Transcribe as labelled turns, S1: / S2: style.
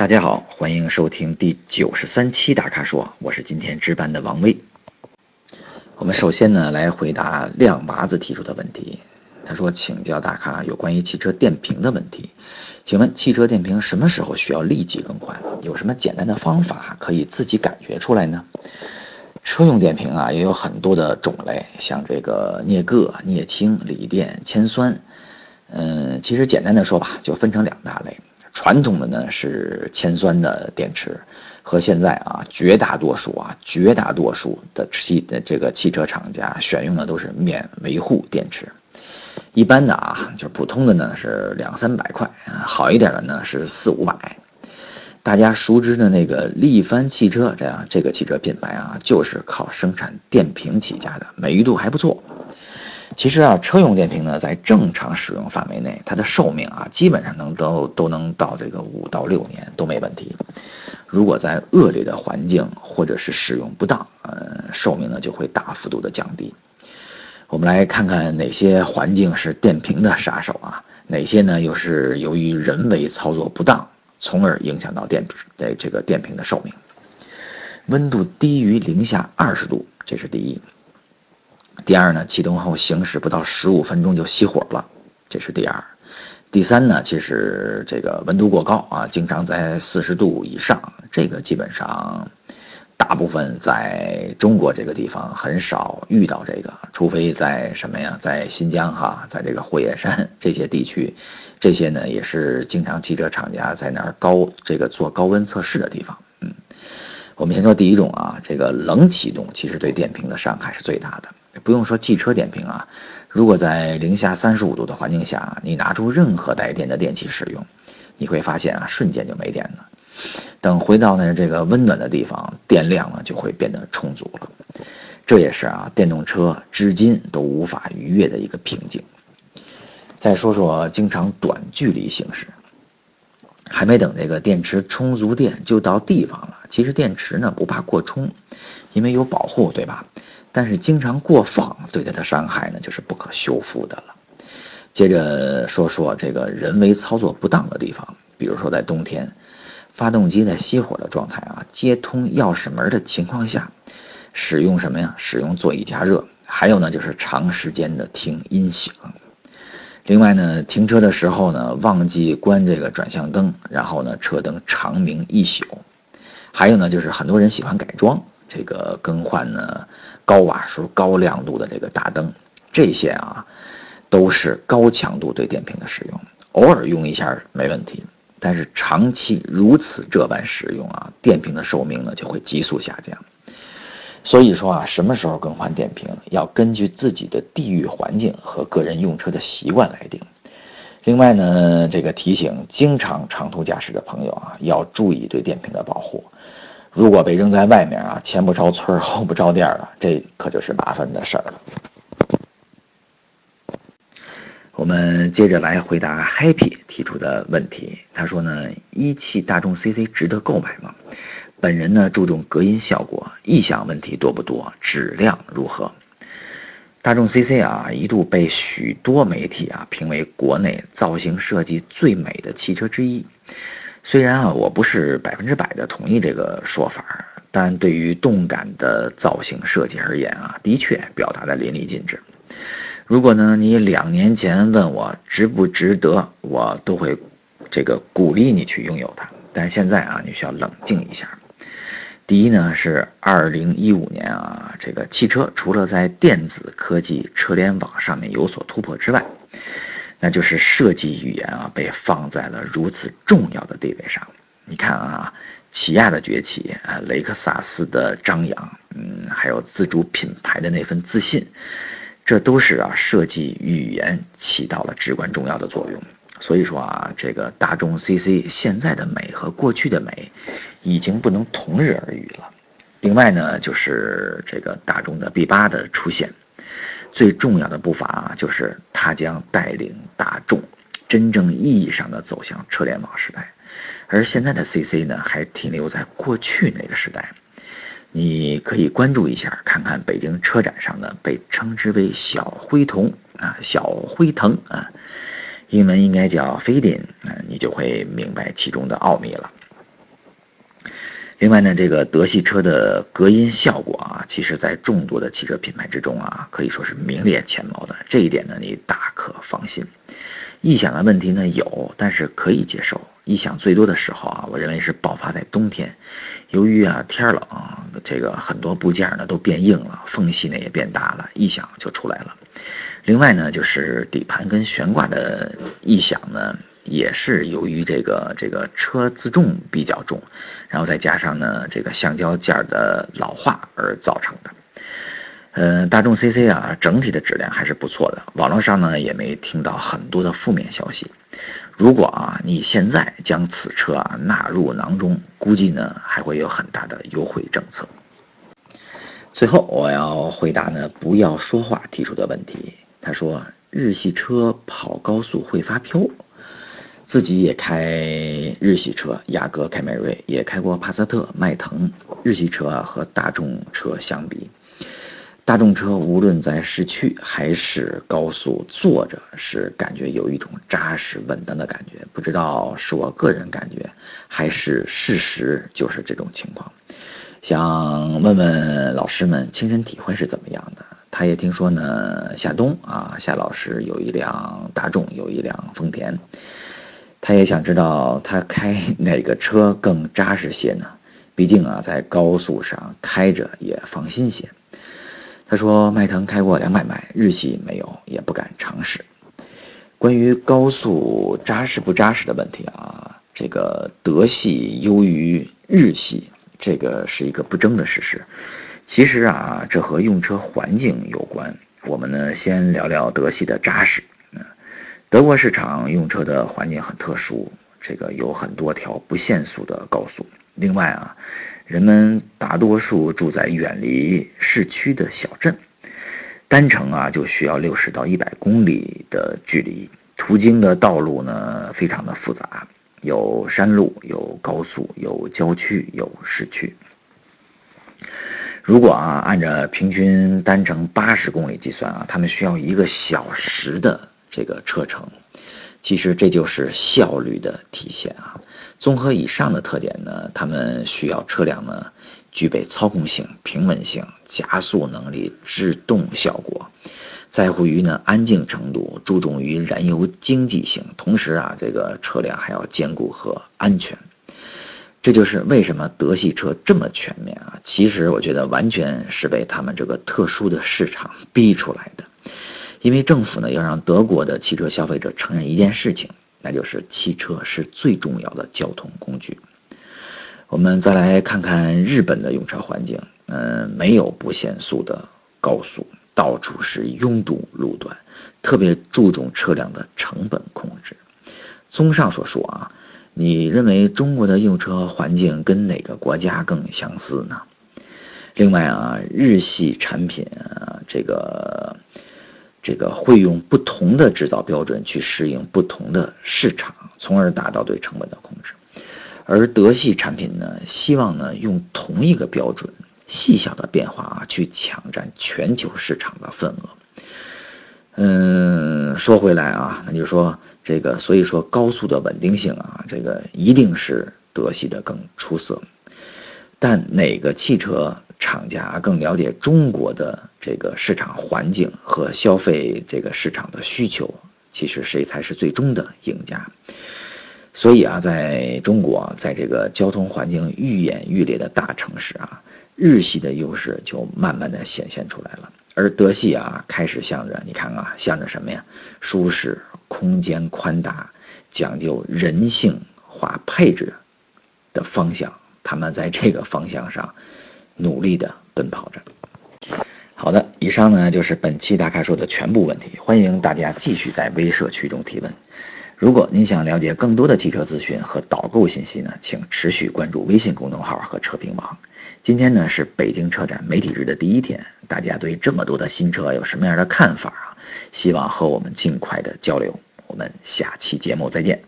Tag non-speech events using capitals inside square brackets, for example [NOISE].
S1: 大家好，欢迎收听第九十三期大咖说，我是今天值班的王威。我们首先呢来回答亮娃子提出的问题。他说：“请教大咖有关于汽车电瓶的问题，请问汽车电瓶什么时候需要立即更换？有什么简单的方法可以自己感觉出来呢？”车用电瓶啊也有很多的种类，像这个镍铬、镍氢、锂电、铅酸。嗯，其实简单的说吧，就分成两大类。传统的呢是铅酸的电池，和现在啊绝大多数啊绝大多数的汽的这个汽车厂家选用的都是免维护电池。一般的啊，就是普通的呢是两三百块，好一点的呢是四五百。大家熟知的那个力帆汽车，这样这个汽车品牌啊，就是靠生产电瓶起家的，美誉度还不错。其实啊，车用电瓶呢，在正常使用范围内，它的寿命啊，基本上能都都能到这个五到六年都没问题。如果在恶劣的环境或者是使用不当，呃，寿命呢就会大幅度的降低。我们来看看哪些环境是电瓶的杀手啊？哪些呢又是由于人为操作不当，从而影响到电的这个电瓶的寿命？温度低于零下二十度，这是第一。第二呢，启动后行驶不到十五分钟就熄火了，这是第二。第三呢，其实这个温度过高啊，经常在四十度以上，这个基本上。大部分在中国这个地方很少遇到这个，除非在什么呀，在新疆哈，在这个火焰山 [LAUGHS] 这些地区，这些呢也是经常汽车厂家在那儿高这个做高温测试的地方。嗯，我们先说第一种啊，这个冷启动其实对电瓶的伤害是最大的。不用说汽车电瓶啊，如果在零下三十五度的环境下，你拿出任何带电的电器使用，你会发现啊，瞬间就没电了。等回到呢这个温暖的地方，电量呢就会变得充足了。这也是啊电动车至今都无法逾越的一个瓶颈。再说说经常短距离行驶，还没等这个电池充足电就到地方了。其实电池呢不怕过充，因为有保护，对吧？但是经常过放对它的伤害呢就是不可修复的了。接着说说这个人为操作不当的地方，比如说在冬天。发动机在熄火的状态啊，接通钥匙门的情况下，使用什么呀？使用座椅加热，还有呢，就是长时间的听音响。另外呢，停车的时候呢，忘记关这个转向灯，然后呢，车灯长明一宿。还有呢，就是很多人喜欢改装，这个更换呢高瓦数、高亮度的这个大灯，这些啊，都是高强度对电瓶的使用，偶尔用一下没问题。但是长期如此这般使用啊，电瓶的寿命呢就会急速下降。所以说啊，什么时候更换电瓶，要根据自己的地域环境和个人用车的习惯来定。另外呢，这个提醒经常长途驾驶的朋友啊，要注意对电瓶的保护。如果被扔在外面啊，前不着村后不着店的，这可就是麻烦的事儿了。我们接着来回答 Happy 提出的问题。他说呢，一汽大众 CC 值得购买吗？本人呢注重隔音效果，异响问题多不多？质量如何？大众 CC 啊，一度被许多媒体啊评为国内造型设计最美的汽车之一。虽然啊，我不是百分之百的同意这个说法，但对于动感的造型设计而言啊，的确表达的淋漓尽致。如果呢，你两年前问我值不值得，我都会这个鼓励你去拥有它。但现在啊，你需要冷静一下。第一呢，是二零一五年啊，这个汽车除了在电子科技、车联网上面有所突破之外，那就是设计语言啊被放在了如此重要的地位上。你看啊，起亚的崛起啊，雷克萨斯的张扬，嗯，还有自主品牌的那份自信。这都是啊，设计语言起到了至关重要的作用。所以说啊，这个大众 CC 现在的美和过去的美，已经不能同日而语了。另外呢，就是这个大众的 B 八的出现，最重要的步伐啊，就是它将带领大众真正意义上的走向车联网时代，而现在的 CC 呢，还停留在过去那个时代。你可以关注一下，看看北京车展上的被称之为“小灰童”啊，小灰腾啊，英文应该叫 “Fading” 啊，你就会明白其中的奥秘了。另外呢，这个德系车的隔音效果啊，其实在众多的汽车品牌之中啊，可以说是名列前茅的。这一点呢，你大可放心。异响的问题呢有，但是可以接受。异响最多的时候啊，我认为是爆发在冬天，由于啊天冷，这个很多部件呢都变硬了，缝隙呢也变大了，异响就出来了。另外呢，就是底盘跟悬挂的异响呢，也是由于这个这个车自重比较重，然后再加上呢这个橡胶件的老化而造成的。呃，大众 CC 啊，整体的质量还是不错的。网络上呢也没听到很多的负面消息。如果啊你现在将此车啊纳入囊中，估计呢还会有很大的优惠政策。最后我要回答呢不要说话提出的问题。他说日系车跑高速会发飘，自己也开日系车，雅阁、凯美瑞也开过帕萨特、迈腾。日系车和大众车相比。大众车无论在市区还是高速，坐着是感觉有一种扎实稳当的感觉。不知道是我个人感觉，还是事实就是这种情况。想问问老师们亲身体会是怎么样的？他也听说呢，夏冬啊，夏老师有一辆大众，有一辆丰田，他也想知道他开哪个车更扎实些呢？[LAUGHS] 毕竟啊，在高速上开着也放心些。他说：“迈腾开过两百迈，日系没有，也不敢尝试。关于高速扎实不扎实的问题啊，这个德系优于日系，这个是一个不争的事实。其实啊，这和用车环境有关。我们呢，先聊聊德系的扎实。德国市场用车的环境很特殊，这个有很多条不限速的高速。另外啊。”人们大多数住在远离市区的小镇，单程啊就需要六十到一百公里的距离，途经的道路呢非常的复杂，有山路，有高速，有郊区，有市区。如果啊按照平均单程八十公里计算啊，他们需要一个小时的这个车程。其实这就是效率的体现啊！综合以上的特点呢，他们需要车辆呢具备操控性、平稳性、加速能力、制动效果，在乎于呢安静程度，注重于燃油经济性，同时啊这个车辆还要兼顾和安全。这就是为什么德系车这么全面啊！其实我觉得完全是被他们这个特殊的市场逼出来的。因为政府呢要让德国的汽车消费者承认一件事情，那就是汽车是最重要的交通工具。我们再来看看日本的用车环境，嗯，没有不限速的高速，到处是拥堵路段，特别注重车辆的成本控制。综上所述啊，你认为中国的用车环境跟哪个国家更相似呢？另外啊，日系产品啊，这个。这个会用不同的制造标准去适应不同的市场，从而达到对成本的控制。而德系产品呢，希望呢用同一个标准，细小的变化啊去抢占全球市场的份额。嗯，说回来啊，那就说这个，所以说高速的稳定性啊，这个一定是德系的更出色。但哪个汽车？厂家更了解中国的这个市场环境和消费这个市场的需求，其实谁才是最终的赢家？所以啊，在中国，在这个交通环境愈演愈烈的大城市啊，日系的优势就慢慢的显现出来了，而德系啊，开始向着你看啊，向着什么呀？舒适、空间宽大、讲究人性化配置的方向，他们在这个方向上。努力的奔跑着。好的，以上呢就是本期大咖说的全部问题，欢迎大家继续在微社区中提问。如果您想了解更多的汽车资讯和导购信息呢，请持续关注微信公众号和车评网。今天呢是北京车展媒体日的第一天，大家对这么多的新车有什么样的看法啊？希望和我们尽快的交流。我们下期节目再见。